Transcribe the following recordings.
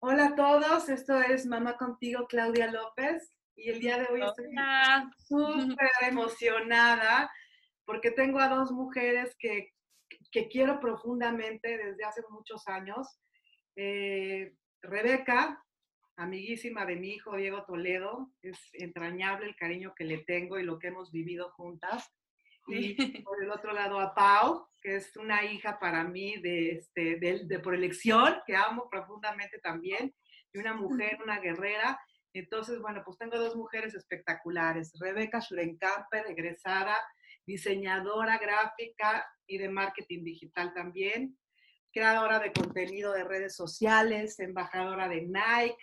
Hola a todos, esto es Mamá Contigo, Claudia López, y el día de hoy estoy súper emocionada porque tengo a dos mujeres que, que, quiero profundamente desde hace muchos años. Eh, Rebeca, amiguísima de mi hijo Diego Toledo, es entrañable el cariño que le tengo y lo que hemos vivido juntas. Y por el otro lado a Pau, que es una hija para mí de, este, de, por elección, que amo profundamente también, y una mujer, una guerrera. Entonces, bueno, pues tengo dos mujeres espectaculares. Rebeca Schurenkamper, egresada, diseñadora gráfica y de marketing digital también, creadora de contenido de redes sociales, embajadora de Nike,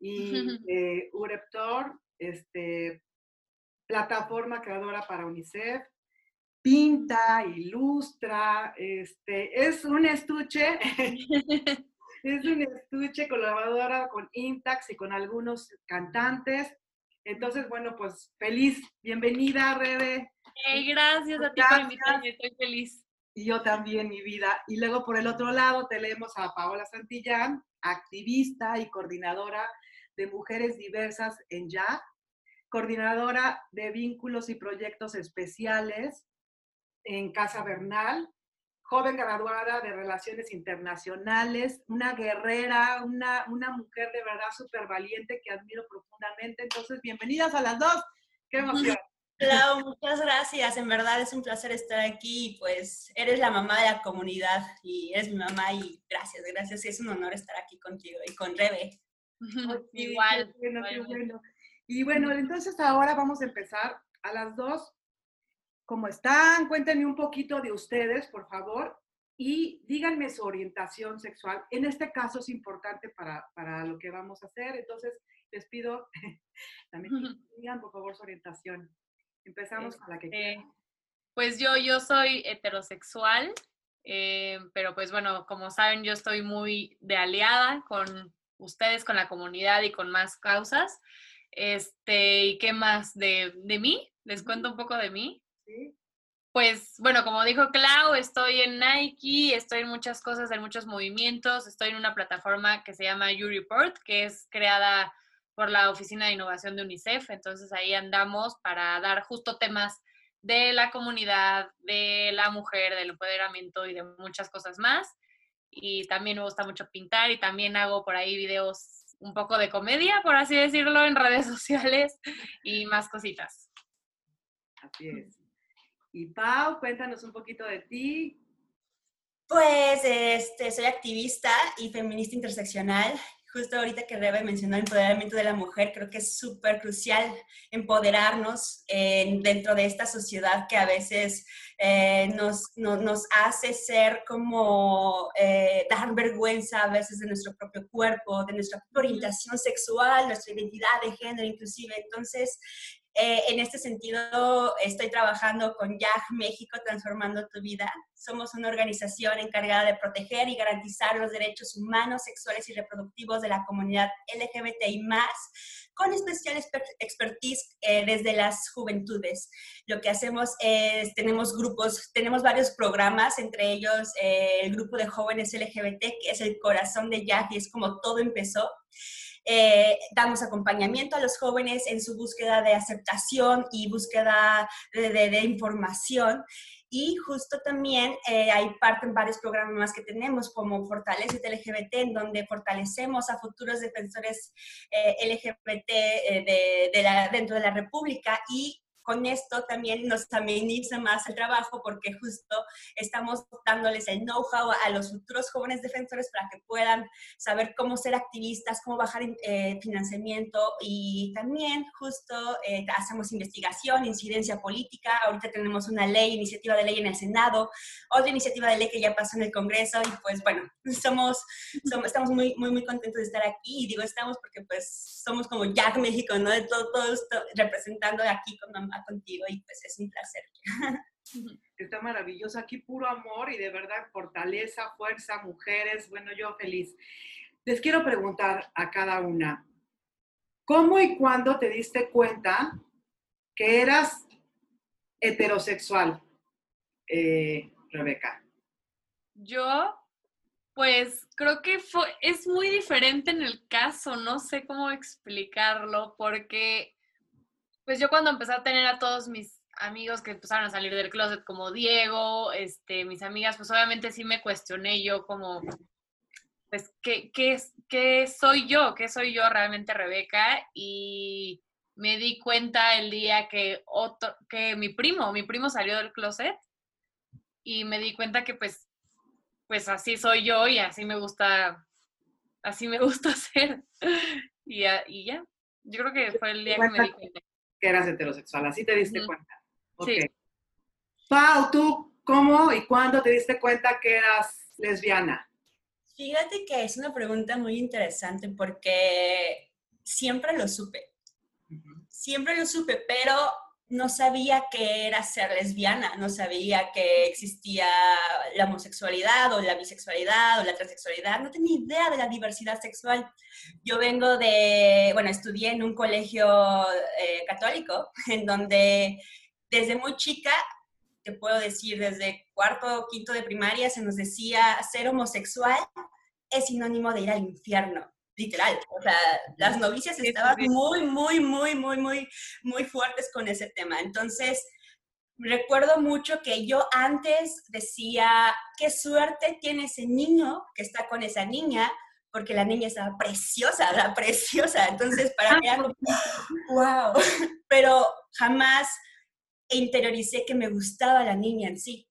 y eh, Ureptor, este, plataforma creadora para UNICEF, pinta, ilustra, este, es un estuche, es un estuche colaboradora con Intax y con algunos cantantes. Entonces, bueno, pues feliz, bienvenida, Rebe. gracias a ti por invitarme, estoy feliz. Y yo también, mi vida. Y luego por el otro lado tenemos a Paola Santillán, activista y coordinadora de Mujeres Diversas en Ya, coordinadora de vínculos y proyectos especiales en Casa Bernal, joven graduada de Relaciones Internacionales, una guerrera, una, una mujer de verdad súper valiente que admiro profundamente. Entonces, bienvenidas a las dos. ¡Qué emoción! Clau, muchas gracias. En verdad es un placer estar aquí. Pues eres la mamá de la comunidad y eres mi mamá y gracias, gracias. Es un honor estar aquí contigo y con Rebe. Igual. Y bueno, entonces ahora vamos a empezar a las dos. ¿Cómo están? Cuéntenme un poquito de ustedes, por favor, y díganme su orientación sexual. En este caso es importante para, para lo que vamos a hacer, entonces les pido también digan, por favor, su orientación. Empezamos con la que este, Pues yo, yo soy heterosexual, eh, pero pues bueno, como saben, yo estoy muy de aliada con ustedes, con la comunidad y con más causas. Este, ¿y qué más de, de mí? ¿Les cuento un poco de mí? Sí. Pues bueno, como dijo Clau, estoy en Nike, estoy en muchas cosas, en muchos movimientos, estoy en una plataforma que se llama YouReport, que es creada por la Oficina de Innovación de UNICEF, entonces ahí andamos para dar justo temas de la comunidad, de la mujer, del empoderamiento y de muchas cosas más y también me gusta mucho pintar y también hago por ahí videos un poco de comedia, por así decirlo, en redes sociales y más cositas. Así es. Y Pau, cuéntanos un poquito de ti. Pues este, soy activista y feminista interseccional justo ahorita que Rebe mencionó el empoderamiento de la mujer, creo que es súper crucial empoderarnos dentro de esta sociedad que a veces eh, nos, nos, hace ser como eh, dar vergüenza a veces de nuestro propio cuerpo, de nuestra orientación sexual, nuestra identidad de género inclusive. Entonces, eh, en este sentido, estoy trabajando con YAG México, Transformando tu Vida. Somos una organización encargada de proteger y garantizar los derechos humanos, sexuales y reproductivos de la comunidad LGBTI, con especial expertise eh, desde las juventudes. Lo que hacemos es, tenemos grupos, tenemos varios programas, entre ellos eh, el grupo de jóvenes LGBT, que es el corazón de YAG y es como todo empezó. Eh, damos acompañamiento a los jóvenes en su búsqueda de aceptación y búsqueda de, información. Y justo también eh, hay parte en varios programas que tenemos, como Fortalece LGBT, en donde fortalecemos a futuros defensores eh, LGBT de, de dentro de la República y con esto también nos ameniza más el trabajo porque justo estamos dándoles el know-how a los futuros jóvenes defensores para que puedan saber cómo ser activistas, cómo bajar eh, financiamiento y también justo eh, hacemos investigación, incidencia política. Ahorita tenemos una ley, iniciativa de ley en el Senado, otra iniciativa de ley que ya pasó en el Congreso y pues bueno, somos, somos estamos muy, muy, muy contentos de estar aquí y digo estamos porque pues somos como Jack México, ¿no? De todo, todo esto representando aquí con contigo y pues es un placer. Está maravilloso, aquí puro amor y de verdad fortaleza, fuerza, mujeres, bueno, yo feliz. Les quiero preguntar a cada una, ¿cómo y cuándo te diste cuenta que eras heterosexual, eh, Rebeca? Yo, pues creo que fue, es muy diferente en el caso, no sé cómo explicarlo, porque pues yo cuando empecé a tener a todos mis amigos que empezaron a salir del closet como Diego, este, mis amigas, pues obviamente sí me cuestioné yo como, pues, ¿qué, qué, qué soy yo? ¿Qué soy yo realmente, Rebeca? Y me di cuenta el día que, otro, que mi primo, mi primo salió del closet y me di cuenta que pues, pues así soy yo y así me gusta, así me gusta ser. y, y ya, yo creo que fue el día que me di cuenta. Que eras heterosexual, así te diste cuenta. Okay. Sí. Pau, ¿tú cómo y cuándo te diste cuenta que eras lesbiana? Fíjate que es una pregunta muy interesante porque siempre lo supe. Siempre lo supe, pero no sabía que era ser lesbiana, no sabía que existía la homosexualidad o la bisexualidad o la transexualidad, no tenía idea de la diversidad sexual. Yo vengo de, bueno, estudié en un colegio eh, católico en donde desde muy chica, te puedo decir, desde cuarto o quinto de primaria se nos decía ser homosexual es sinónimo de ir al infierno literal. O sea, las novicias estaban muy, muy, muy, muy, muy, muy fuertes con ese tema. Entonces, recuerdo mucho que yo antes decía, qué suerte tiene ese niño que está con esa niña, porque la niña estaba preciosa, la preciosa. Entonces, para mí algo, wow. Pero jamás interioricé que me gustaba la niña en sí,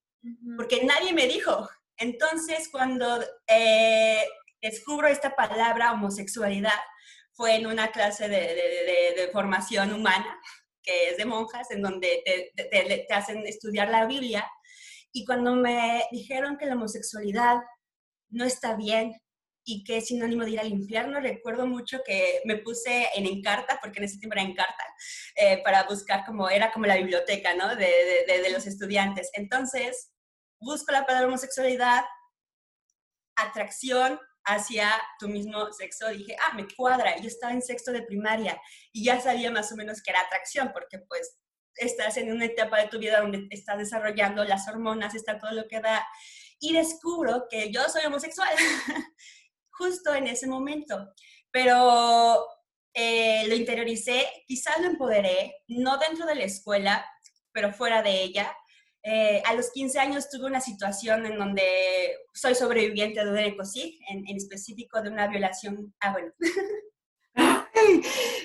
porque nadie me dijo. Entonces, cuando eh, descubro esta palabra homosexualidad fue en una clase de, formación humana, que es de monjas, en donde te, te, hacen estudiar la Biblia. Y cuando me dijeron que la homosexualidad no está bien y que es sinónimo de ir al infierno, recuerdo mucho que me puse en Encarta, porque en ese tiempo era Encarta, eh, para buscar como, era como la biblioteca, ¿no? De, de los estudiantes. Entonces, busco la palabra homosexualidad, atracción hacia tu mismo sexo, dije, ah, me cuadra. Yo estaba en sexto de primaria y ya sabía más o menos que era atracción, porque pues estás en una etapa de tu vida donde estás desarrollando las hormonas, está todo lo que da. Y descubro que yo soy homosexual, justo en ese momento. Pero eh, lo interioricé, quizás lo empoderé, no dentro de la escuela, pero fuera de ella. Eh, a los 15 años tuve una situación en donde soy sobreviviente de un ecosig, en, en específico de una violación. Ah, bueno.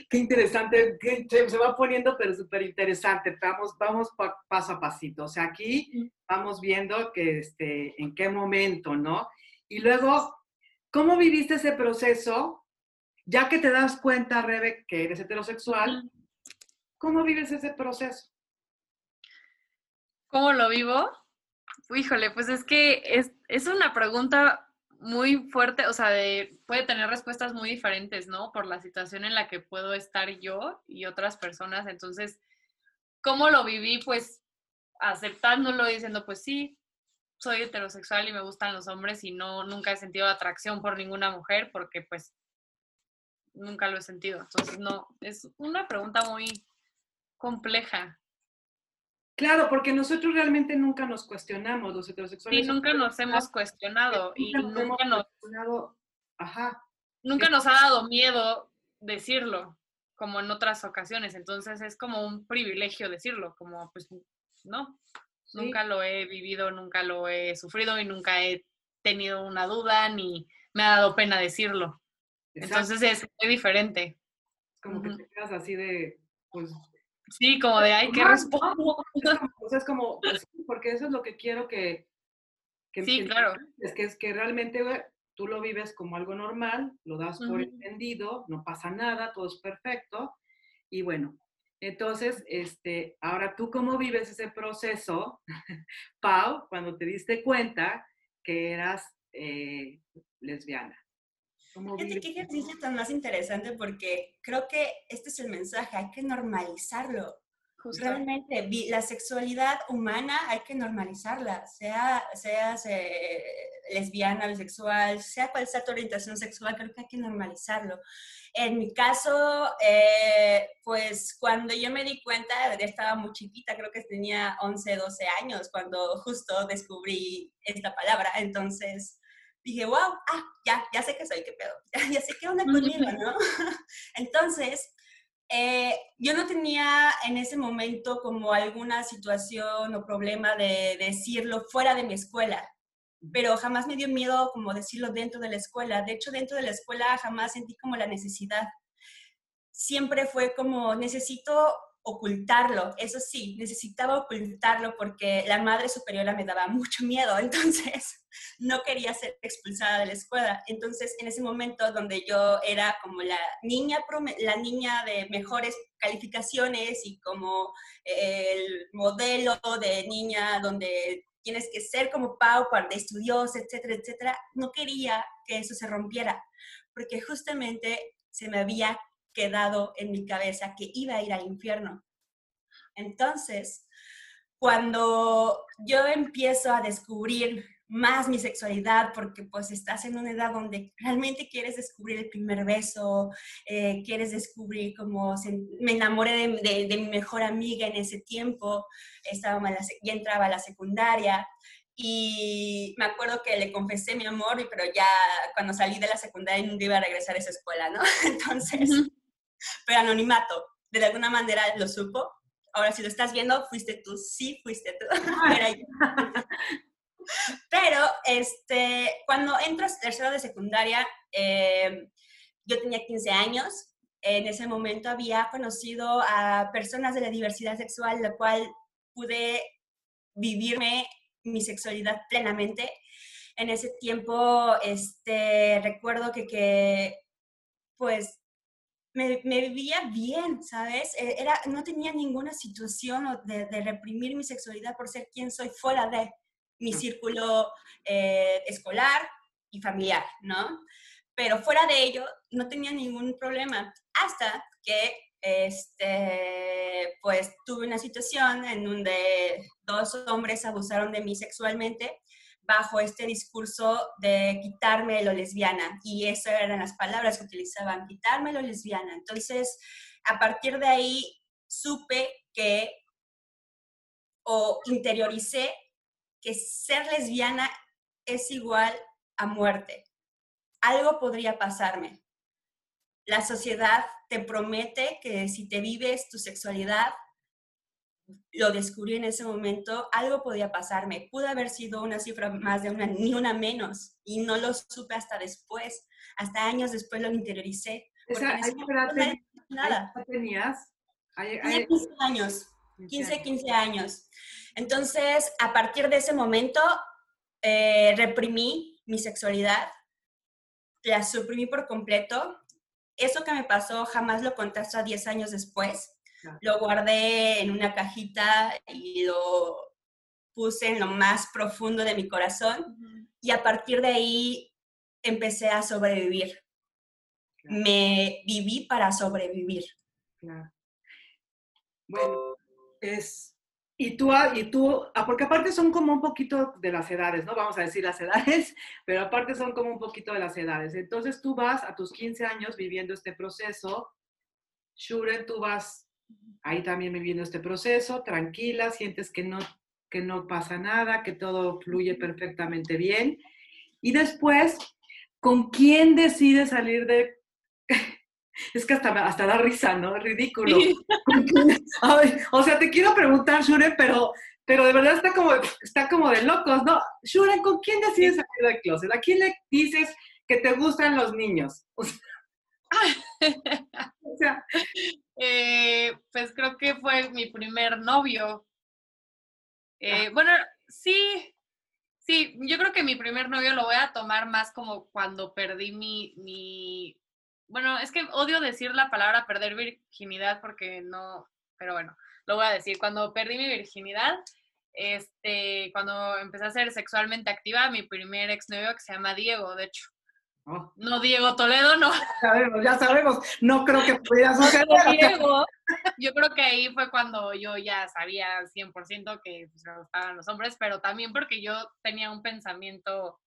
qué interesante, se va poniendo, pero súper interesante. Vamos, vamos paso a pasito. O sea, aquí vamos viendo que, este, en qué momento, ¿no? Y luego, ¿cómo viviste ese proceso? Ya que te das cuenta, Rebe, que eres heterosexual, ¿cómo vives ese proceso? ¿Cómo lo vivo? Híjole, pues es que es, es una pregunta muy fuerte, o sea, de, puede tener respuestas muy diferentes, ¿no? Por la situación en la que puedo estar yo y otras personas. Entonces, ¿cómo lo viví? Pues aceptándolo, diciendo, pues sí, soy heterosexual y me gustan los hombres y no, nunca he sentido atracción por ninguna mujer porque pues nunca lo he sentido. Entonces, no, es una pregunta muy compleja. Claro, porque nosotros realmente nunca nos cuestionamos, los heterosexuales. Sí, nunca nos hemos cuestionado y nunca, nos, Ajá. nunca nos ha dado miedo decirlo, como en otras ocasiones. Entonces es como un privilegio decirlo, como pues no, nunca lo he vivido, nunca lo he sufrido y nunca he tenido una duda ni me ha dado pena decirlo. Entonces es muy diferente. Como que te quedas así de, pues Sí, como de, ay, ¿qué respondo? O sea, es como, pues, porque eso es lo que quiero que... sí, claro. Es que, es que realmente tú lo vives como algo normal, lo das por entendido, no pasa nada, todo es perfecto. Y bueno, entonces, este, ahora tú cómo vives ese proceso, Pau, cuando te diste cuenta que eras eh, lesbiana. Fíjate qué ejercicio tan más interesante porque creo que este es el mensaje, hay que normalizarlo. Realmente, la sexualidad humana hay que normalizarla, sea, sea lesbiana, bisexual, sea cual sea tu orientación sexual, creo que hay que normalizarlo. En mi caso, eh, pues cuando yo me di cuenta, ya estaba muy chiquita, creo que tenía 11, 12 años cuando justo descubrí esta palabra. Entonces dije, wow, ah, ya, ya sé que soy, qué pedo, ya, sé qué onda conmigo, ¿no? Entonces, eh, yo no tenía en ese momento como alguna situación o problema de decirlo fuera de mi escuela, pero jamás me dio miedo como decirlo dentro de la escuela. De hecho, dentro de la escuela jamás sentí como la necesidad. Siempre fue como, necesito ocultarlo, eso sí, necesitaba ocultarlo porque la madre superiora me daba mucho miedo, entonces no quería ser expulsada de la escuela. Entonces, en ese momento donde yo era como la niña, la niña de mejores calificaciones y como el modelo de niña donde tienes que ser como Pau, de estudiosa, etcétera, etcétera, no quería que eso se rompiera, porque justamente se me había quedado en mi cabeza que iba a ir al infierno. Entonces, cuando yo empiezo a descubrir más mi sexualidad, porque pues estás en una edad donde realmente quieres descubrir el primer beso, eh, quieres descubrir cómo me enamoré de, mi mejor amiga en ese tiempo, estaba, ya entraba a la secundaria, y me acuerdo que le confesé mi amor, pero ya cuando salí de la secundaria no iba a regresar a esa escuela, ¿no? Entonces, pero anonimato, de alguna manera lo supo. Ahora, si lo estás viendo, fuiste tú, sí fuiste tú. pero este, cuando entras tercero de secundaria, eh, yo tenía 15 años. En ese momento había conocido a personas de la diversidad sexual, la cual pude vivirme mi sexualidad plenamente. En ese tiempo, este, recuerdo que, que pues me, vivía bien, ¿sabes? E, era, no tenía ninguna situación de, reprimir mi sexualidad por ser quien soy fuera de mi círculo eh, escolar y familiar, ¿no? Pero fuera de ello, no tenía ningún problema hasta que este, pues tuve una situación en donde dos hombres abusaron de mí sexualmente bajo este discurso de quitarme lo lesbiana. Y esas eran las palabras que utilizaban, quitarme lo lesbiana. Entonces, a partir de ahí, supe que, o interioricé, que ser lesbiana es igual a muerte. Algo podría pasarme. La sociedad te promete que si te vives tu sexualidad, lo descubrí en ese momento, algo podía pasarme. Pudo haber sido una cifra más de una, ni una menos, y no lo supe hasta después. Hasta años después lo interioricé. Esa, nada. tenías? Tenía 15 años, 15, 15 años. Entonces, a partir de ese momento, eh, reprimí mi sexualidad, la suprimí por completo. Eso que me pasó jamás lo conté hasta 10 años después lo guardé en una cajita y lo puse en lo más profundo de mi corazón y a partir de ahí empecé a sobrevivir. Me viví para sobrevivir. Bueno, es... Y tú, y tú, ah, porque aparte son como un poquito de las edades, ¿no? Vamos a decir las edades, pero aparte son como un poquito de las edades. Entonces tú vas a tus 15 años viviendo este proceso. Shuren, tú vas ahí también viviendo este proceso, tranquila, sientes que no, que no pasa nada, que todo fluye perfectamente bien. Y después, ¿con quién decides salir de... Es que hasta, hasta da risa, ¿no? Ridículo. o sea, te quiero preguntar, Shuren, pero, pero de verdad está como, está como de locos, ¿no? Shuren, ¿con quién decides salir del closet? ¿A quién le dices que te gustan los niños? o sea, eh, pues creo que fue mi primer novio. Eh, bueno, sí, sí, yo creo que mi primer novio lo voy a tomar más como cuando perdí mi, mi, bueno, es que odio decir la palabra perder virginidad porque no, pero bueno, lo voy a decir, cuando perdí mi virginidad, este, cuando empecé a ser sexualmente activa, mi primer exnovio que se llama Diego, de hecho. No, Diego Toledo, no. Ya sabemos, ya sabemos. No creo que pudiera suceder. Diego, yo creo que ahí fue cuando yo ya sabía 100% que pues, me gustaban los hombres, pero también porque yo tenía un pensamiento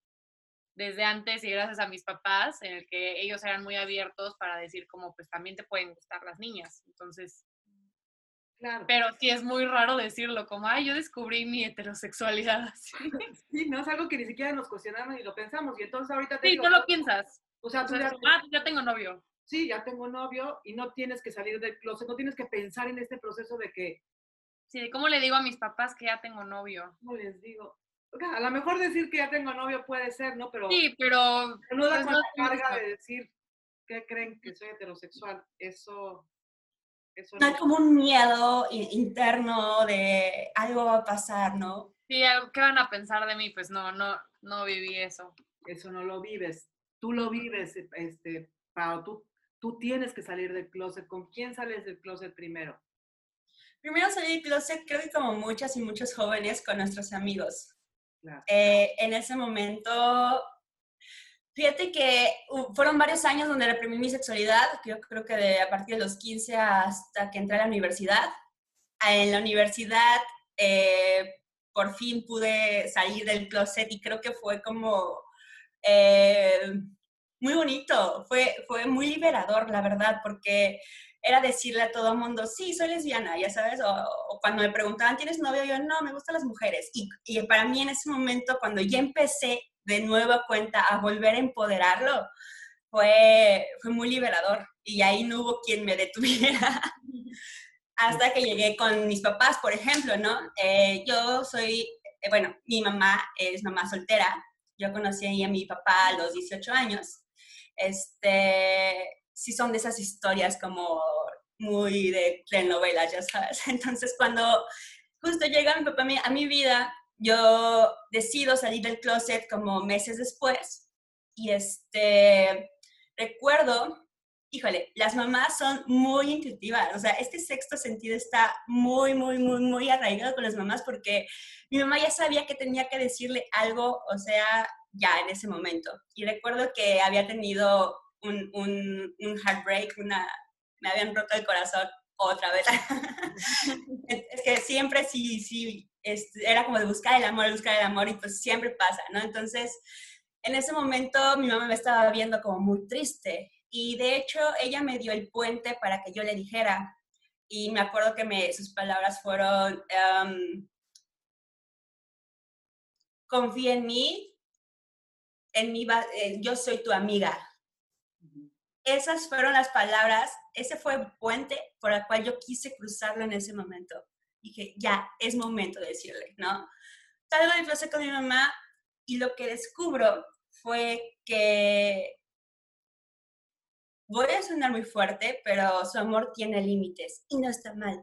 desde antes y gracias a mis papás, en el que ellos eran muy abiertos para decir como, pues también te pueden gustar las niñas. Entonces, Claro. Pero sí es muy raro decirlo, como, ay, yo descubrí mi heterosexualidad. Sí, no es algo que ni siquiera nos cuestionamos y lo pensamos. Y entonces ahorita te Sí, tú lo piensas. O sea, tú ya, ah, ya tengo novio. Sí, ya tengo novio y no tienes que salir del closet, no tienes que pensar en este proceso de que... Sí, ¿cómo le digo a mis papás que ya tengo novio? ¿Cómo les digo? a lo mejor decir que ya tengo novio puede ser, ¿no? Pero... Sí, pero... no da pues la carga de decir que creen que soy heterosexual. Eso no hay como un miedo interno de algo va a pasar, ¿no? Sí, ¿qué van a pensar de mí? Pues no, no, no viví eso. Eso no lo vives. Tú lo vives, este, Pau. Tú, tú tienes que salir del closet. ¿Con quién sales del closet primero? Primero salí del closet, creo que como muchas y muchos jóvenes, con nuestros amigos. Eh, en ese momento Fíjate que fueron varios años donde reprimí mi sexualidad, yo creo que de, a partir de los 15 hasta que entré a la universidad. En la universidad eh, por fin pude salir del closet y creo que fue como eh, muy bonito, fue, fue muy liberador, la verdad, porque era decirle a todo el mundo, sí, soy lesbiana, ya sabes, o, cuando me preguntaban, ¿tienes novio? Yo, no, me gustan las mujeres. Y, y para mí en ese momento, cuando ya empecé de nueva cuenta a volver a empoderarlo, fue, fue muy liberador y ahí no hubo quien me detuviera. Hasta que llegué con mis papás, por ejemplo, ¿no? Eh, yo soy, eh, bueno, mi mamá es mamá soltera. Yo conocí a mi papá a los 18 años. Este, sí son de esas historias como muy de telenovelas, ya sabes. Entonces, cuando justo llega mi papá a mi vida, yo decido salir del closet como meses después y este, recuerdo, híjole, las mamás son muy intuitivas, o sea, este sexto sentido está muy, muy, muy, muy arraigado con las mamás porque mi mamá ya sabía que tenía que decirle algo, o sea, ya en ese momento. Y recuerdo que había tenido un, un, un heartbreak, una, me habían roto el corazón otra vez. es que siempre sí, sí, era como de buscar el amor, buscar el amor y pues siempre pasa, ¿no? Entonces, en ese momento mi mamá me estaba viendo como muy triste y de hecho ella me dio el puente para que yo le dijera y me acuerdo que me, sus palabras fueron, um, confía en mí, en mí eh, yo soy tu amiga. Esas fueron las palabras, ese fue el puente por el cual yo quise cruzarlo en ese momento dije, ya, es momento de decirle, ¿no? Salgo de clase con mi mamá y lo que descubro fue que voy a sonar muy fuerte, pero su amor tiene límites y no está mal.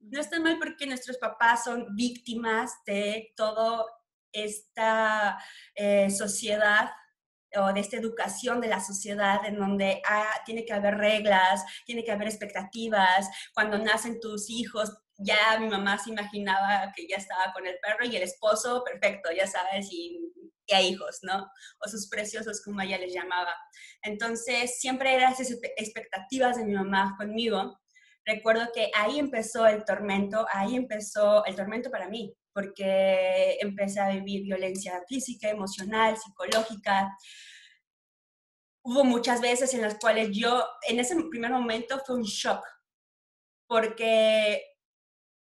No está mal porque nuestros papás son víctimas de toda esta eh, sociedad o de esta educación de la sociedad en donde ah, tiene que haber reglas, tiene que haber expectativas, cuando nacen tus hijos ya mi mamá se imaginaba que ya estaba con el perro y el esposo, perfecto, ya sabes, y, y hay hijos, ¿no? O sus preciosos, como ella les llamaba. Entonces, siempre eran esas expectativas de mi mamá conmigo. Recuerdo que ahí empezó el tormento, ahí empezó el tormento para mí, porque empecé a vivir violencia física, emocional, psicológica. Hubo muchas veces en las cuales yo, en ese primer momento fue un shock, porque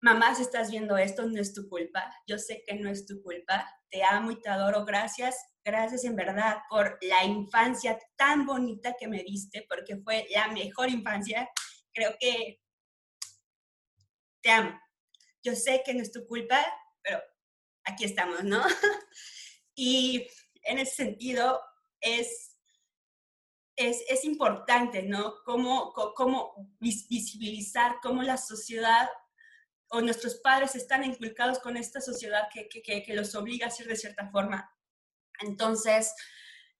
mamá, si estás viendo esto, no es tu culpa. Yo sé que no es tu culpa. Te amo y te adoro. Gracias, gracias en verdad por la infancia tan bonita que me diste, porque fue la mejor infancia. Creo que te amo. Yo sé que no es tu culpa, pero aquí estamos, ¿no? y en ese sentido es es, es, importante, ¿no? Cómo, cómo visibilizar cómo la sociedad o nuestros padres están inculcados con esta sociedad que, que, los obliga a ser de cierta forma. Entonces,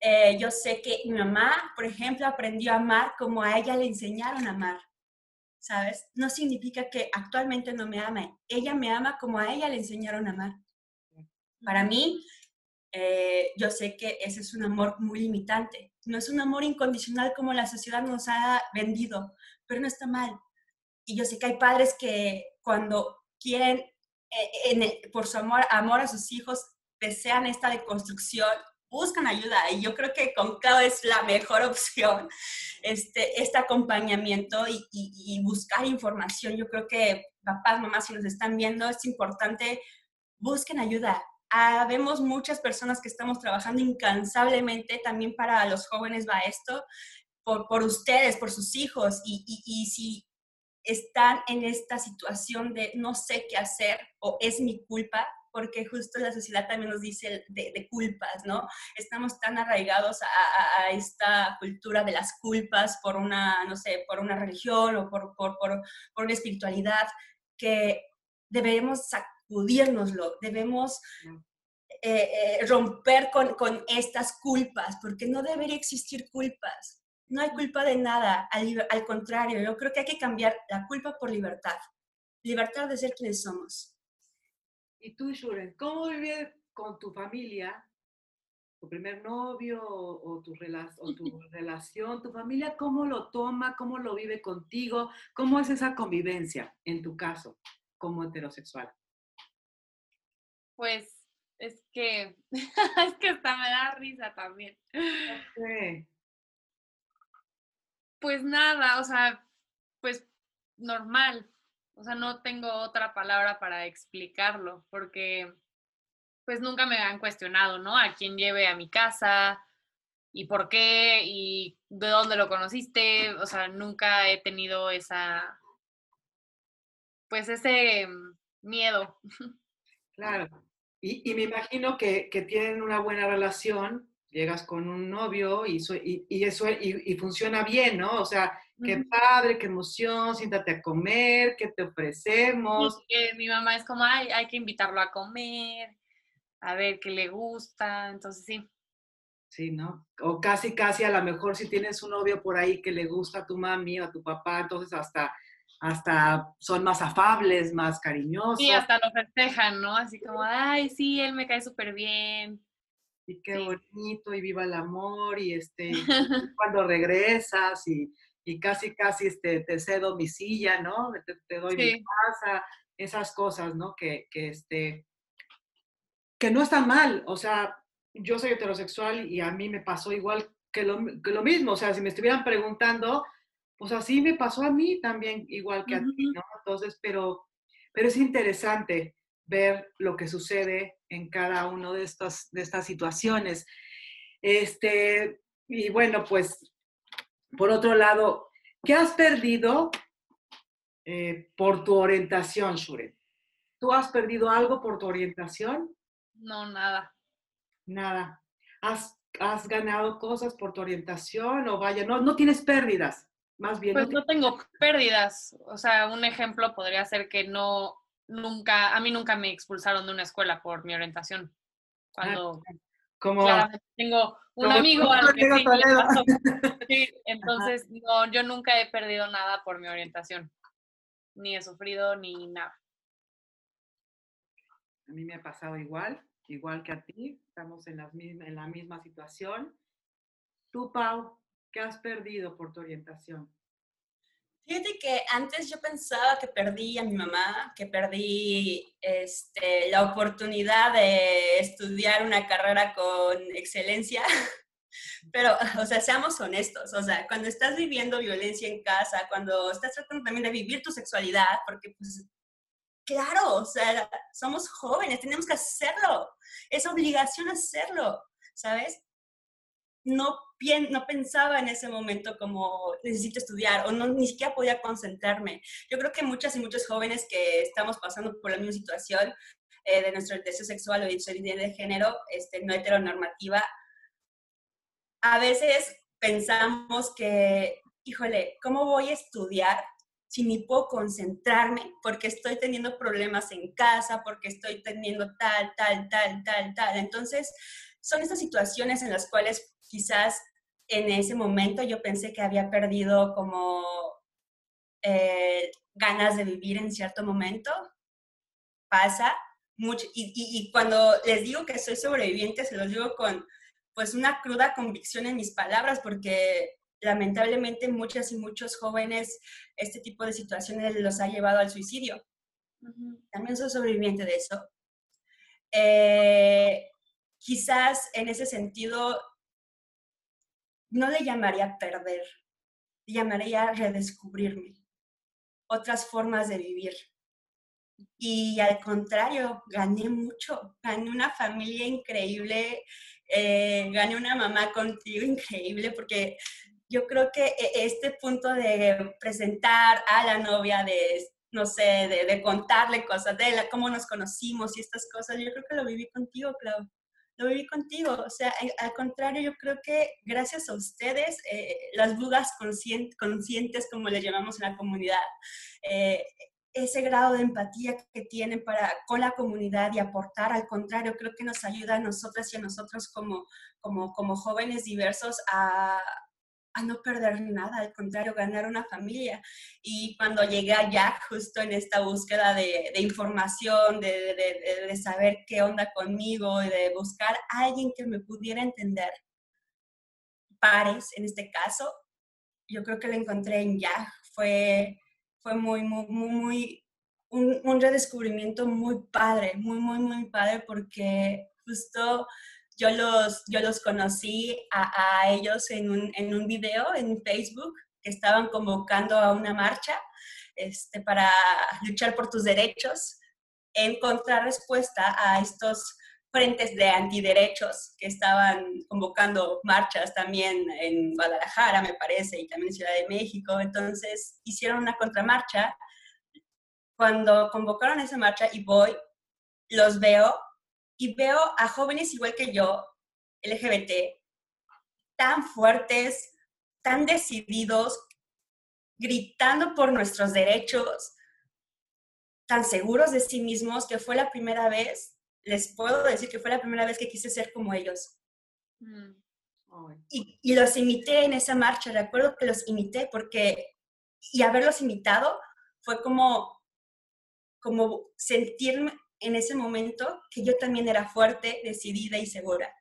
eh, yo sé que mi mamá, por ejemplo, aprendió a amar como a ella le enseñaron a amar, ¿sabes? No significa que actualmente no me ame. Ella me ama como a ella le enseñaron a amar. Para mí, eh, yo sé que ese es un amor muy limitante. No es un amor incondicional como la sociedad nos ha vendido, pero no está mal. Y yo sé que hay padres que cuando quieren, eh, por su amor, amor a sus hijos, desean esta deconstrucción buscan ayuda. Y yo creo que con Clau es la mejor opción, este, este acompañamiento y, y, buscar información. Yo creo que papás, mamás, si nos están viendo, es importante, busquen ayuda. Ah, vemos muchas personas que estamos trabajando incansablemente, también para los jóvenes va esto, por, por ustedes, por sus hijos. Y, y, y si están en esta situación de no sé qué hacer o es mi culpa, porque justo la sociedad también nos dice de, culpas, ¿no? Estamos tan arraigados a, esta cultura de las culpas por una, no sé, por una religión o por, por, por, por una espiritualidad que debemos sacudirnoslo, debemos eh, eh, romper con, con estas culpas, porque no debería existir culpas. No hay culpa de nada, al, al contrario, yo creo que hay que cambiar la culpa por libertad. Libertad de ser quienes somos. Y tú, Shuren, ¿cómo vivir con tu familia, tu primer novio o, tu, o tu relación, tu familia, cómo lo toma, cómo lo vive contigo, cómo es esa convivencia en tu caso como heterosexual? Pues es que, es que hasta me da risa también. Pues nada, o sea, pues normal, o sea, no tengo otra palabra para explicarlo, porque pues nunca me han cuestionado, ¿no? A quién lleve a mi casa y por qué y de dónde lo conociste. O sea, nunca he tenido esa, pues ese miedo. Claro. Y, me imagino que, que, tienen una buena relación, llegas con un novio y, y, eso y, funciona bien, ¿no? O sea, Qué padre, qué emoción, siéntate a comer, ¿qué te ofrecemos? mi mamá es como, ay, hay que invitarlo a comer, a ver qué le gusta, entonces sí. Sí, ¿no? O casi, casi a lo mejor si tienes un novio por ahí que le gusta a tu mami o a tu papá, entonces hasta, hasta son más afables, más cariñosos. Sí, hasta lo festejan, ¿no? Así como, ay, sí, él me cae súper bien. Y qué bonito, y viva el amor, y este, cuando regresas, y y casi, casi este, te cedo mi silla, ¿no? Te, doy mi casa, esas cosas, ¿no? Que, que, este, que no están mal, o sea, yo soy heterosexual y a mí me pasó igual que lo, que lo mismo, o sea, si me estuvieran preguntando, pues así me pasó a mí también, igual que a ti, ¿no? Entonces, pero, pero es interesante ver lo que sucede en cada una de estas, de estas situaciones. Este, y bueno, pues por otro lado, ¿qué has perdido eh, por tu orientación, Shure? ¿Tú has perdido algo por tu orientación? No, nada. Nada. ¿Has, ganado cosas por tu orientación o vaya, no, no tienes pérdidas? Más bien. Pues no, tengo pérdidas. O sea, un ejemplo podría ser que no, nunca, a mí nunca me expulsaron de una escuela por mi orientación. Ah, Cuando como tengo un amigo al que sí, entonces no, yo nunca he perdido nada por mi orientación, ni he sufrido ni nada. A mí me ha pasado igual, igual que a ti, estamos en, las en la misma situación. Tú, Pau, ¿qué has perdido por tu orientación? Fíjate que antes yo pensaba que perdí a mi mamá, que perdí este, la oportunidad de estudiar una carrera con excelencia, pero, o sea, seamos honestos, o sea, cuando estás viviendo violencia en casa, cuando estás tratando también de vivir tu sexualidad, porque pues, claro, o sea, somos jóvenes, tenemos que hacerlo, es obligación hacerlo, ¿sabes? No, no pensaba en ese momento como necesito estudiar o no, ni siquiera podía concentrarme. Yo creo que muchas y muchos jóvenes que estamos pasando por la misma situación eh, de nuestro deseo sexual o de género este, no heteronormativa, a veces pensamos que, híjole, ¿cómo voy a estudiar si ni puedo concentrarme porque estoy teniendo problemas en casa, porque estoy teniendo tal, tal, tal, tal, tal? Entonces, son estas situaciones en las cuales quizás en ese momento yo pensé que había perdido como eh, ganas de vivir en cierto momento. Pasa mucho. Y, y, cuando les digo que soy sobreviviente, se los digo con pues una cruda convicción en mis palabras, porque lamentablemente muchas y muchos jóvenes este tipo de situaciones los ha llevado al suicidio. También soy sobreviviente de eso. Eh, quizás en ese sentido no le llamaría perder, le llamaría redescubrirme, otras formas de vivir. Y al contrario, gané mucho, gané una familia increíble, eh, gané una mamá contigo increíble, porque yo creo que e, este punto de presentar a la novia, de, no sé, de, contarle cosas, de cómo nos conocimos y estas cosas, yo creo que lo viví contigo, Clau. Lo viví contigo. O sea, al contrario, yo creo que gracias a ustedes, eh, las bugas conscientes, como le llamamos en la comunidad, eh, ese grado de empatía que tienen para, con la comunidad y aportar, al contrario, creo que nos ayuda a nosotras y a nosotros como, como, como jóvenes diversos a, a no perder nada, al contrario, ganar una familia. Y cuando llegué allá, justo en esta búsqueda de, información, de, de, saber qué onda conmigo, de buscar a alguien que me pudiera entender, pares en este caso, yo creo que lo encontré en ya. Fue, fue muy, muy, muy, un, un redescubrimiento muy padre, muy, muy, muy padre, porque justo yo los, yo los conocí a, ellos en un, en un video en Facebook que estaban convocando a una marcha este, para luchar por tus derechos, encontrar respuesta a estos frentes de antiderechos que estaban convocando marchas también en Guadalajara, me parece, y también en Ciudad de México. Entonces hicieron una contramarcha. Cuando convocaron esa marcha y voy, los veo y veo a jóvenes igual que yo, LGBT, tan fuertes, tan decididos, gritando por nuestros derechos, tan seguros de sí mismos, que fue la primera vez, les puedo decir que fue la primera vez que quise ser como ellos. Mm. Y, y, los imité en esa marcha, recuerdo que los imité porque, y haberlos imitado fue como, como sentirme, en ese momento que yo también era fuerte, decidida y segura.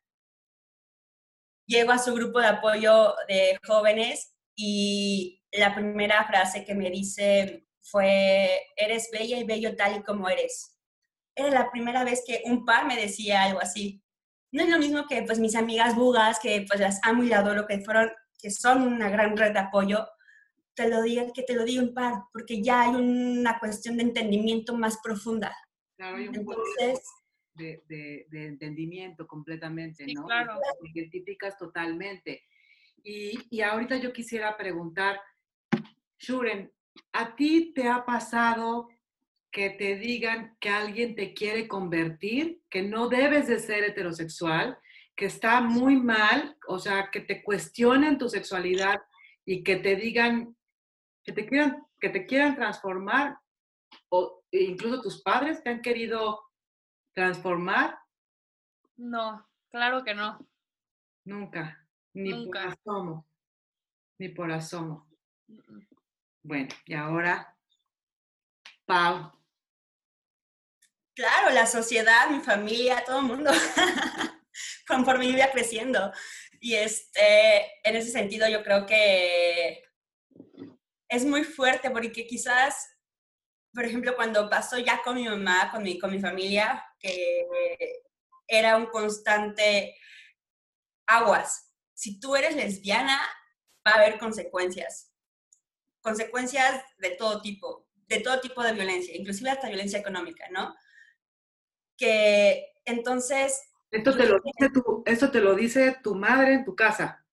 Llego a su grupo de apoyo de jóvenes y la primera frase que me dice fue, eres bella y bello tal y como eres. Era la primera vez que un par me decía algo así. No es lo mismo que pues mis amigas bugas, que pues las amo y las adoro, que fueron, que son una gran red de apoyo, te lo digan, que te lo diga un par, porque ya hay una cuestión de entendimiento más profunda. Claro, hay un Entonces, de, de, de, entendimiento completamente, ¿no? Claro. Te identificas totalmente. Y, y ahorita yo quisiera preguntar, Shuren, ¿a ti te ha pasado que te digan que alguien te quiere convertir, que no debes de ser heterosexual, que está muy mal, o sea, que te cuestionen tu sexualidad y que te digan, que te quieran, que te quieran transformar o incluso tus padres te han querido transformar? No, claro que no. Nunca, ni por asomo, ni por asomo. Bueno, y ahora, Pau. Claro, la sociedad, mi familia, todo el mundo, conforme iba creciendo. Y este, en ese sentido yo creo que es muy fuerte porque quizás por ejemplo, cuando pasó ya con mi mamá, con mi, con mi familia, que era un constante aguas. Si tú eres lesbiana, va a haber consecuencias. Consecuencias de todo tipo, de todo tipo de violencia, inclusive hasta violencia económica, ¿no? Que entonces... Esto te, lo esto te lo dice tu madre en tu casa.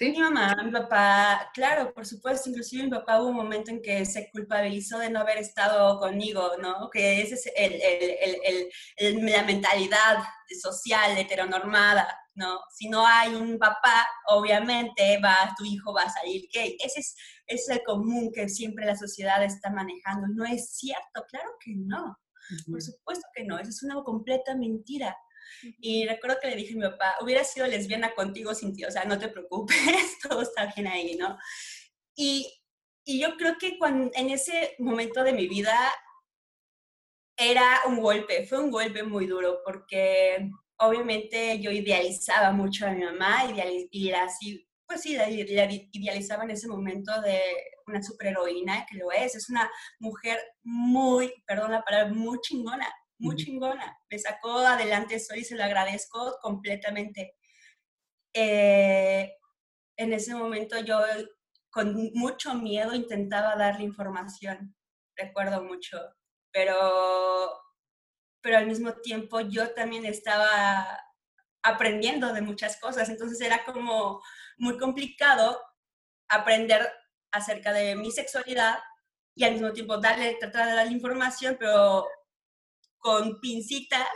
Mi mamá, mi papá, claro, por supuesto, inclusive mi papá hubo un momento en que se culpabilizó de no haber estado conmigo, ¿no? Que esa es el, el, el, la mentalidad social heteronormada, ¿no? Si no hay un papá, obviamente va, tu hijo va a salir gay. Ese es, es el común que siempre la sociedad está manejando. No es cierto, claro que no. Por supuesto que no, eso es una completa mentira. Y recuerdo que le dije a mi papá, hubiera sido lesbiana contigo sin ti, o sea, no te preocupes, todo está bien ahí, ¿no? Y, y yo creo que cuando, en ese momento de mi vida era un golpe, fue un golpe muy duro porque obviamente yo idealizaba mucho a mi mamá y así, pues sí, la, idealizaba en ese momento de una superheroína, que lo es, es una mujer muy, perdón la palabra, muy chingona, muy chingona. Me sacó adelante eso y se lo agradezco completamente. Eh, en ese momento yo con mucho miedo intentaba darle información, recuerdo mucho, pero, pero al mismo tiempo yo también estaba aprendiendo de muchas cosas, entonces era como muy complicado aprender acerca de mi sexualidad y al mismo tiempo darle, tratar de darle información, pero con pincitas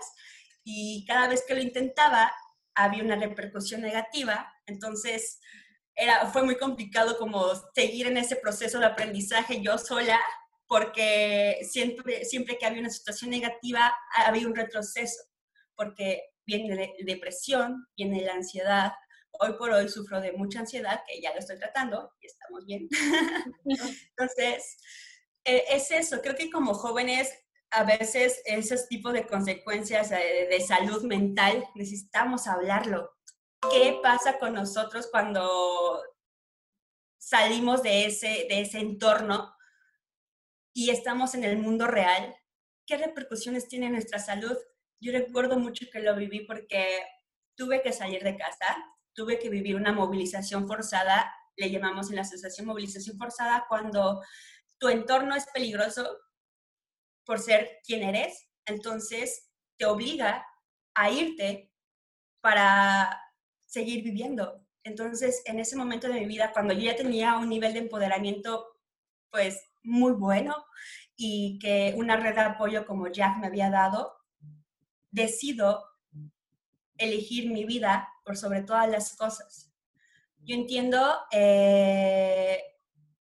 y cada vez que lo intentaba había una repercusión negativa, entonces era, fue muy complicado como seguir en ese proceso de aprendizaje yo sola, porque siempre, siempre que había una situación negativa había un retroceso, porque viene la depresión, viene la ansiedad. Hoy por hoy sufro de mucha ansiedad, que ya lo estoy tratando y estamos bien. Entonces, eh, es eso, creo que como jóvenes a veces esos tipos de consecuencias de, salud mental necesitamos hablarlo. ¿Qué pasa con nosotros cuando salimos de ese, de ese entorno y estamos en el mundo real? ¿Qué repercusiones tiene en nuestra salud? Yo recuerdo mucho que lo viví porque tuve que salir de casa, tuve que vivir una movilización forzada, le llamamos en la asociación movilización forzada, cuando tu entorno es peligroso, por ser quien eres, entonces te obliga a irte para seguir viviendo. Entonces, en ese momento de mi vida, cuando yo ya tenía un nivel de empoderamiento, pues muy bueno y que una red de apoyo como Jack me había dado, decido elegir mi vida por sobre todas las cosas. Yo entiendo eh,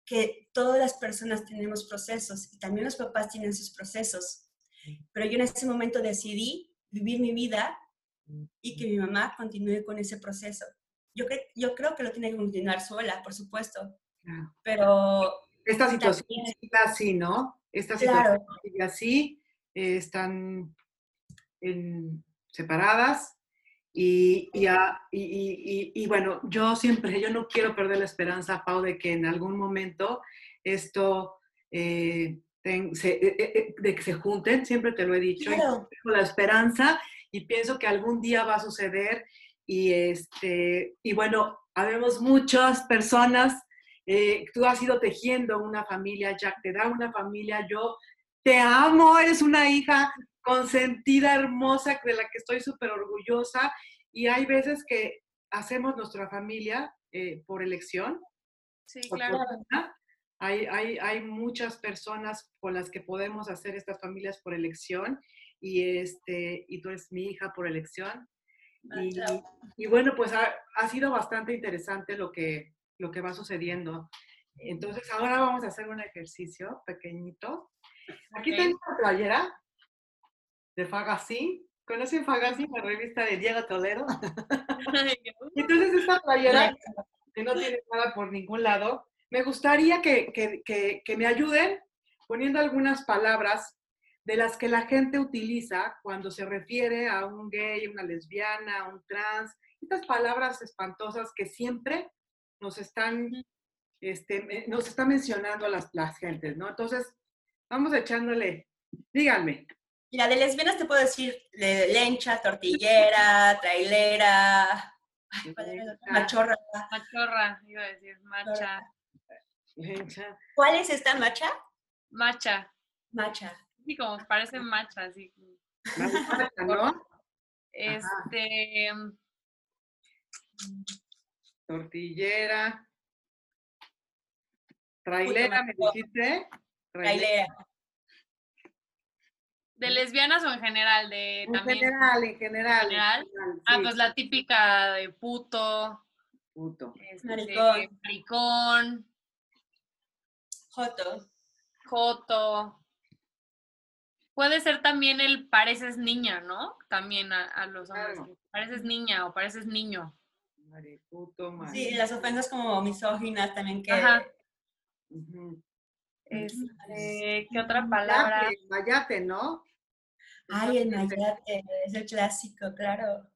que todas las personas tenemos procesos y también los papás tienen sus procesos. Pero yo en ese momento decidí vivir mi vida y que mi mamá continúe con ese proceso. Yo, yo creo que lo tiene que continuar sola, por supuesto. Pero... Esta situación está así, ¿no? Esta situación sigue así, eh, están separadas y, y, bueno, yo siempre, yo no quiero perder la esperanza, Pau, de que en algún momento esto, eh, eh, eh, de que se junten, siempre te lo he dicho, tengo la esperanza y pienso que algún día va a suceder y, este, y bueno, habemos muchas personas, tú has ido tejiendo una familia, Jack te da una familia, yo te amo, eres una hija consentida, hermosa, de la que estoy súper orgullosa. Y hay veces que hacemos nuestra familia eh, por elección. Sí, claro. Hay, hay, hay, muchas personas con las que podemos hacer estas familias por elección y, este, y tú eres mi hija por elección. Y, y bueno, pues ha, ha, sido bastante interesante lo que, lo que va sucediendo. Entonces ahora vamos a hacer un ejercicio pequeñito. Aquí tengo una playera de Fagacín. ¿Conocen Fagacín, la revista de Diego Toledo? Entonces, esta playera, que no tiene nada por ningún lado, me gustaría que, que, que, me ayuden poniendo algunas palabras de las que la gente utiliza cuando se refiere a un gay, una lesbiana, un trans, estas palabras espantosas que siempre nos están, este, nos están mencionando las, las gentes, ¿no? Entonces, vamos echándole, díganme, Mira, de lesbianas te puedo decir lencha, tortillera, trailera, machorra. Machorra, iba a decir, macha. ¿Cuál es esta macha? Macha. Macha. Sí, como parece macha, así. ¿no? Este. Tortillera. Trailera, me dijiste. Trailera. ¿De lesbianas o en general? De, en general, en general. ah, pues la típica de puto. Puto. Este, maricón. Maricón. Joto. Joto. Puede ser también el pareces niña, ¿no? También a, los hombres. Pareces niña o pareces niño. Mariputo, Sí, las ofensas como misóginas también que... Ajá. Este, ¿Qué otra palabra? Mayate, ¿no? Ay, el mayate, es el clásico, claro.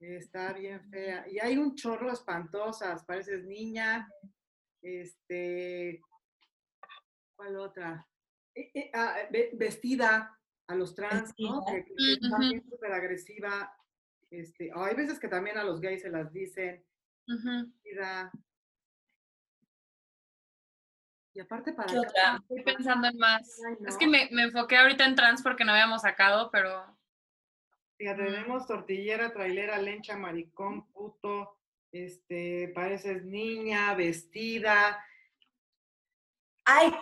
Está bien fea. Y hay un chorro espantosas, pareces niña. Este, ¿cuál otra? Eh, eh, ah, vestida, a los trans, ¿no? Que, también súper agresiva. Este, hay veces que también a los gays se las dicen. Y aparte para... Estoy pensando en más. Es que me, me, enfoqué ahorita en trans porque no habíamos sacado, pero... Ya tenemos tortillera, trailera, lencha, maricón, puto, este, pareces niña, vestida. Ay,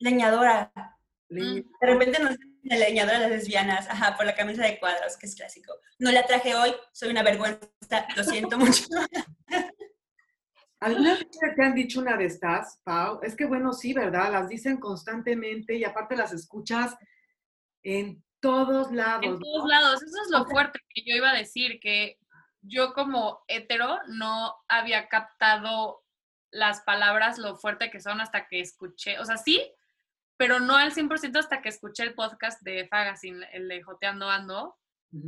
leñadora. De repente nos la leñadora de las lesbianas, ajá, por la camisa de cuadros, que es clásico. No la traje hoy, soy una vergüenza, lo siento mucho. ¿Alguna vez te han dicho una de estas, Pau? Es que bueno, sí, ¿verdad? Las dicen constantemente y aparte las escuchas en todos lados. En todos lados, eso es lo fuerte que yo iba a decir, que yo como hetero no había captado las palabras lo fuerte que son hasta que escuché, o sea, sí, pero no al 100% hasta que escuché el podcast de Fagasin, el de Joteando Ando,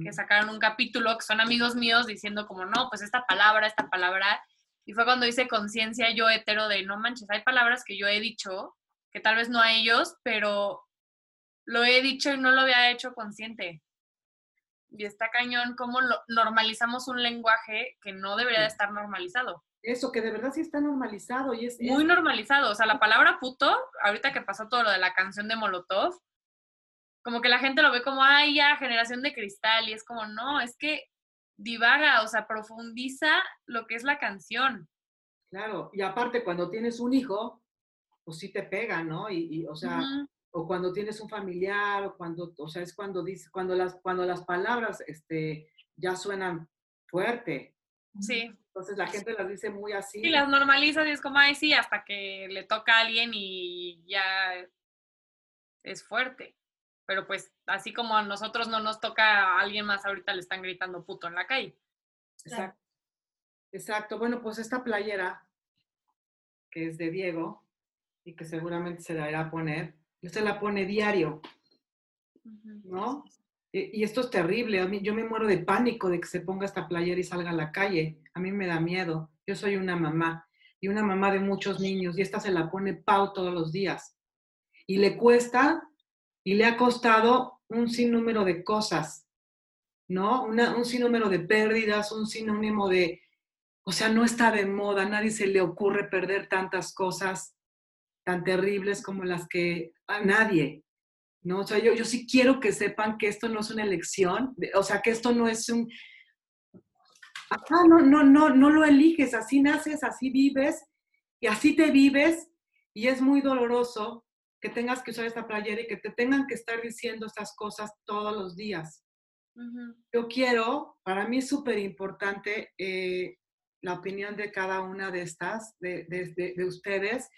que sacaron un capítulo que son amigos míos diciendo como, no, pues esta palabra, esta palabra, y fue cuando hice conciencia yo hetero de, no manches, hay palabras que yo he dicho, que tal vez no a ellos, pero lo he dicho y no lo había hecho consciente. Y está cañón cómo normalizamos un lenguaje que no debería de estar normalizado. Eso, que de verdad sí está normalizado y es... Muy normalizado. O sea, la palabra puto, ahorita que pasó todo lo de la canción de Molotov, como que la gente lo ve como, ay, ya, generación de cristal. Y es como, no, es que divaga, o sea, profundiza lo que es la canción. Claro, y aparte cuando tienes un hijo, pues sí te pega, ¿no? Y, o sea, o cuando tienes un familiar, o cuando, o sea, es cuando dice, cuando las, cuando las palabras, este, ya suenan fuerte. Sí. Entonces la gente las dice muy así. Y las normaliza y es como, ay, sí, hasta que le toca a alguien y ya es fuerte. Pero pues así como a nosotros no nos toca a alguien más, ahorita le están gritando puto en la calle. Exacto. Exacto. Bueno, pues esta playera, que es de Diego y que seguramente se la irá a poner, usted la pone diario, ¿no? Y esto es terrible, a mí, yo me muero de pánico de que se ponga esta playera y salga a la calle, a mí me da miedo, yo soy una mamá y una mamá de muchos niños y esta se la pone Pau todos los días y le cuesta y le ha costado un sinnúmero de cosas, ¿no? un sinnúmero de pérdidas, un sinónimo de, o sea, no está de moda, nadie se le ocurre perder tantas cosas tan terribles como las que a nadie, ¿no? O sea, yo, yo sí quiero que sepan que esto no es una elección, o sea, que esto no es un... No, no, no, no lo eliges, así naces, así vives y así te vives y es muy doloroso que tengas que usar esta playera y que te tengan que estar diciendo estas cosas todos los días. Yo quiero, para mí es súper importante eh, la opinión de cada una de estas, de, de, de, ustedes,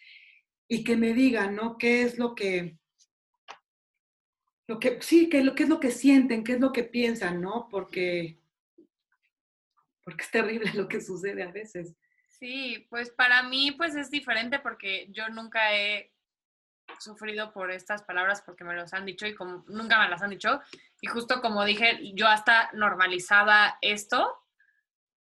y que me digan, ¿no? ¿Qué es lo que, lo que, sí, qué, qué es lo que sienten, qué es lo que piensan, ¿no? Porque, porque es terrible lo que sucede a veces. Sí, pues para mí pues es diferente porque yo nunca he sufrido por estas palabras porque me los han dicho y como nunca me las han dicho. Y justo como dije, yo hasta normalizaba esto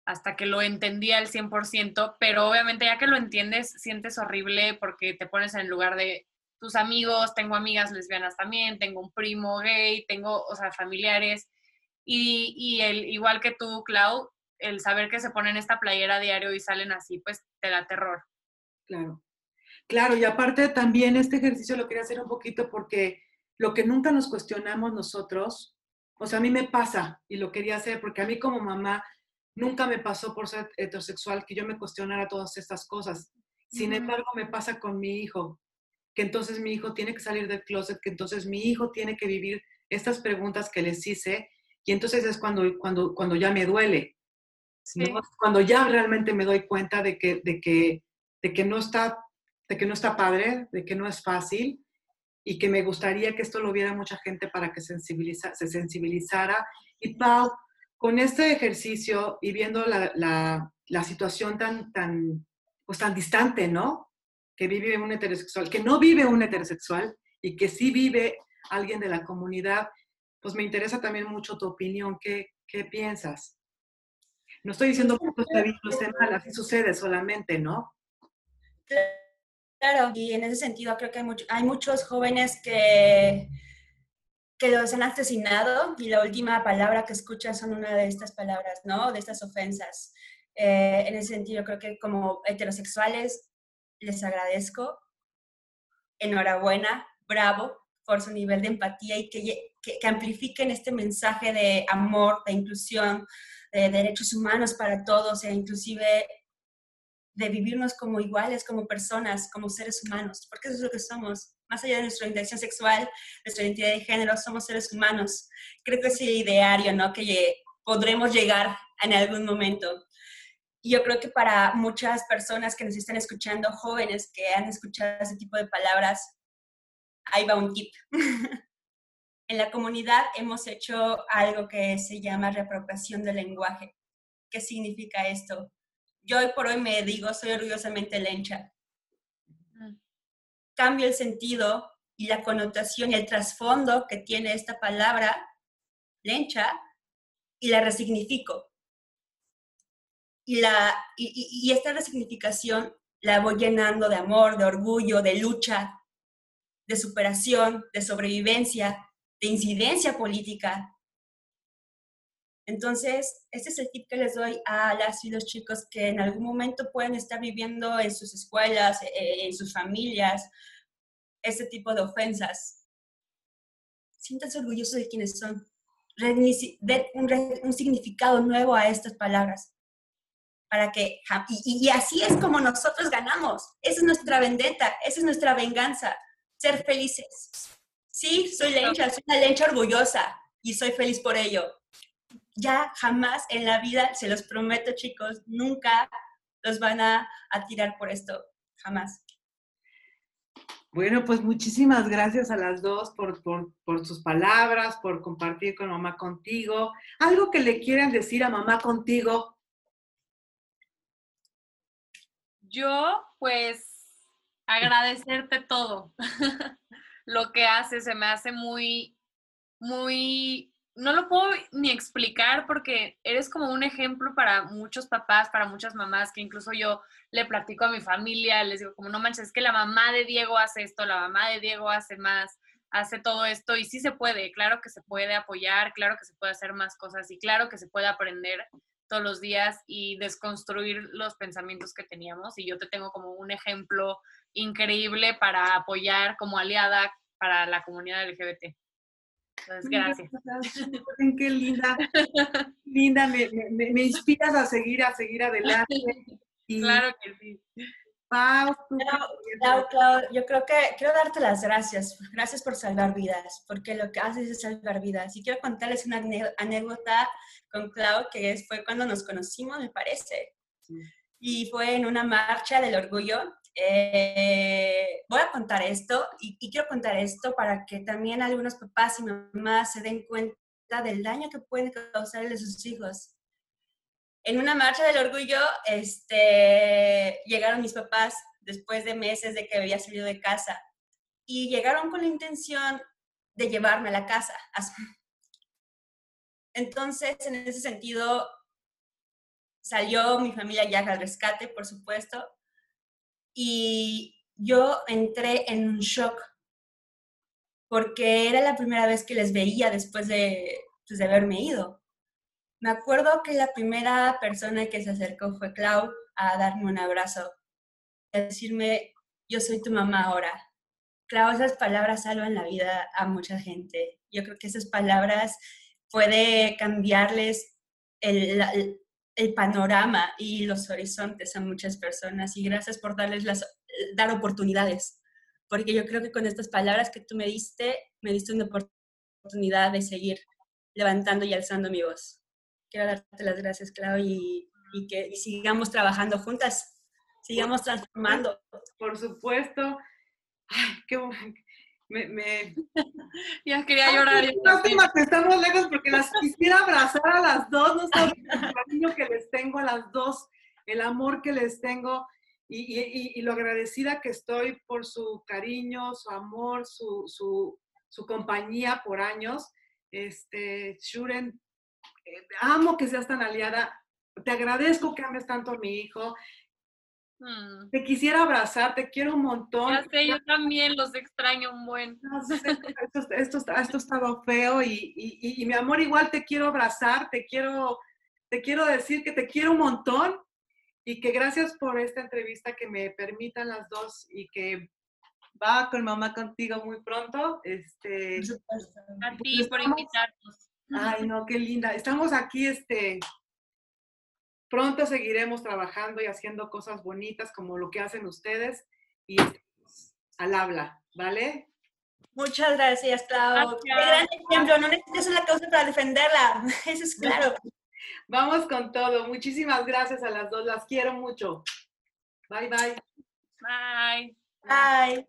hasta que lo entendía al 100%, pero obviamente ya que lo entiendes, sientes horrible porque te pones en el lugar de tus amigos, tengo amigas lesbianas también, tengo un primo gay, tengo, o sea, familiares, y, y el, igual que tú, Clau, el saber que se ponen esta playera diario y salen así, pues te da terror. Claro. Claro, y aparte también este ejercicio lo quería hacer un poquito porque lo que nunca nos cuestionamos nosotros, o sea, a mí me pasa y lo quería hacer porque a mí como mamá nunca me pasó por ser heterosexual que yo me cuestionara todas estas cosas. Sin embargo, me pasa con mi hijo, que entonces mi hijo tiene que salir del closet, que entonces mi hijo tiene que vivir estas preguntas que les hice y entonces es cuando, cuando, cuando ya me duele. Cuando ya realmente me doy cuenta de que, de que, de que no está de que no está padre, de que no es fácil y que me gustaría que esto lo viera mucha gente para que sensibiliza, se sensibilizara. Y Pau, con este ejercicio y viendo la, la, la, situación tan, tan, pues tan distante, ¿no? Que vive un heterosexual, que no vive un heterosexual y que sí vive alguien de la comunidad, pues me interesa también mucho tu opinión. ¿Qué, qué piensas? No estoy diciendo que esté bien o esté mal, así sucede solamente, ¿no? Claro, y en ese sentido creo que hay, hay muchos jóvenes que que los han asesinado y la última palabra que escuchas son una de estas palabras, ¿no? De estas ofensas. Eh, en ese sentido, creo que como heterosexuales les agradezco. Enhorabuena, bravo por su nivel de empatía y que, que, amplifiquen este mensaje de amor, de inclusión, de derechos humanos para todos e inclusive de vivirnos como iguales, como personas, como seres humanos, porque eso es lo que somos. Más allá de nuestra identidad sexual, nuestra identidad de género, somos seres humanos. Creo que es el ideario, ¿no? Que podremos llegar en algún momento. Y yo creo que para muchas personas que nos están escuchando, jóvenes que han escuchado ese tipo de palabras, ahí va un tip. en la comunidad hemos hecho algo que se llama reapropiación del lenguaje. ¿Qué significa esto? Yo hoy por hoy me digo, soy orgullosamente lencha. Mm. Cambio el sentido y la connotación y el trasfondo que tiene esta palabra, lencha, y la resignifico. Y, la, y esta resignificación la voy llenando de amor, de orgullo, de lucha, de superación, de sobrevivencia, de incidencia política. Entonces, este es el tip que les doy a las y los chicos que en algún momento pueden estar viviendo en sus escuelas, eh, en sus familias, este tipo de ofensas. Siéntanse orgullosos de quienes son. Den un, significado nuevo a estas palabras. Para que, y, y así es como nosotros ganamos. Esa es nuestra vendetta, esa es nuestra venganza ser felices. Sí, soy lencha, soy una lencha orgullosa y soy feliz por ello. Ya jamás en la vida, se los prometo chicos, nunca los van a, tirar por esto, jamás. Bueno, pues muchísimas gracias a las dos por, por, sus palabras, por compartir con mamá contigo. Algo que le quieran decir a mamá contigo. Yo, pues, agradecerte todo. lo que haces se me hace muy, muy, no lo puedo ni explicar porque eres como un ejemplo para muchos papás, para muchas mamás, que incluso yo le platico a mi familia, les digo como, no manches, es que la mamá de Diego hace esto, la mamá de Diego hace más, hace todo esto y sí se puede, claro que se puede apoyar, claro que se puede hacer más cosas y claro que se puede aprender todos los días y desconstruir los pensamientos que teníamos y yo te tengo como un ejemplo increíble para apoyar como aliada para la comunidad LGBT. Entonces, gracias. Qué linda, linda, me, me, me, inspiras a seguir, a seguir adelante. claro que sí. Pau, yo creo que quiero darte las gracias. Gracias por salvar vidas, porque lo que haces es salvar vidas. Y quiero contarles una anécdota con Clau, que fue cuando nos conocimos, me parece. Y fue en una marcha del orgullo eh, voy a contar esto y, quiero contar esto para que también algunos papás y mamás se den cuenta del daño que pueden causarle a sus hijos. En una marcha del orgullo, este, llegaron mis papás después de meses de que había salido de casa y llegaron con la intención de llevarme a la casa. Entonces, en ese sentido, salió mi familia ya al rescate, por supuesto, y yo entré en un shock porque era la primera vez que les veía después de, pues, de haberme ido. Me acuerdo que la primera persona que se acercó fue Clau a darme un abrazo, a decirme, yo soy tu mamá ahora. Clau, esas palabras salvan la vida a mucha gente. Yo creo que esas palabras puede cambiarles el, el panorama y los horizontes a muchas personas y gracias por darles las, dar oportunidades, porque yo creo que con estas palabras que tú me diste, me diste una oportunidad de seguir levantando y alzando mi voz. Quiero darte las gracias, Clau, y, que sigamos trabajando juntas, sigamos transformando. Por supuesto. Ay, qué, me, me... ya quería llorar. Lástima que estamos lejos porque las quisiera abrazar a las dos, no saben el cariño que les tengo a las dos, el amor que les tengo y, y, y, lo agradecida que estoy por su cariño, su amor, su, su, su compañía por años. Este, Shuren, eh, amo que seas tan aliada, te agradezco que ames tanto a mi hijo, Mm. Te quisiera abrazar, te quiero un montón. Ya sé, yo también los extraño un buen. esto, esto, estaba feo y, y, y, mi amor, igual te quiero abrazar, te quiero, te quiero decir que te quiero un montón y que gracias por esta entrevista que me permitan las dos y que va con mamá contigo muy pronto. Este, a ti por invitarnos. Ay, no, qué linda. Estamos aquí, este, pronto seguiremos trabajando y haciendo cosas bonitas como lo que hacen ustedes y al habla, ¿vale? Muchas gracias, Clau. Qué gran ejemplo. No necesitas una causa para defenderla. Eso es claro. Vamos con todo. Muchísimas gracias a las dos. Las quiero mucho. Bye, bye. Bye. Bye.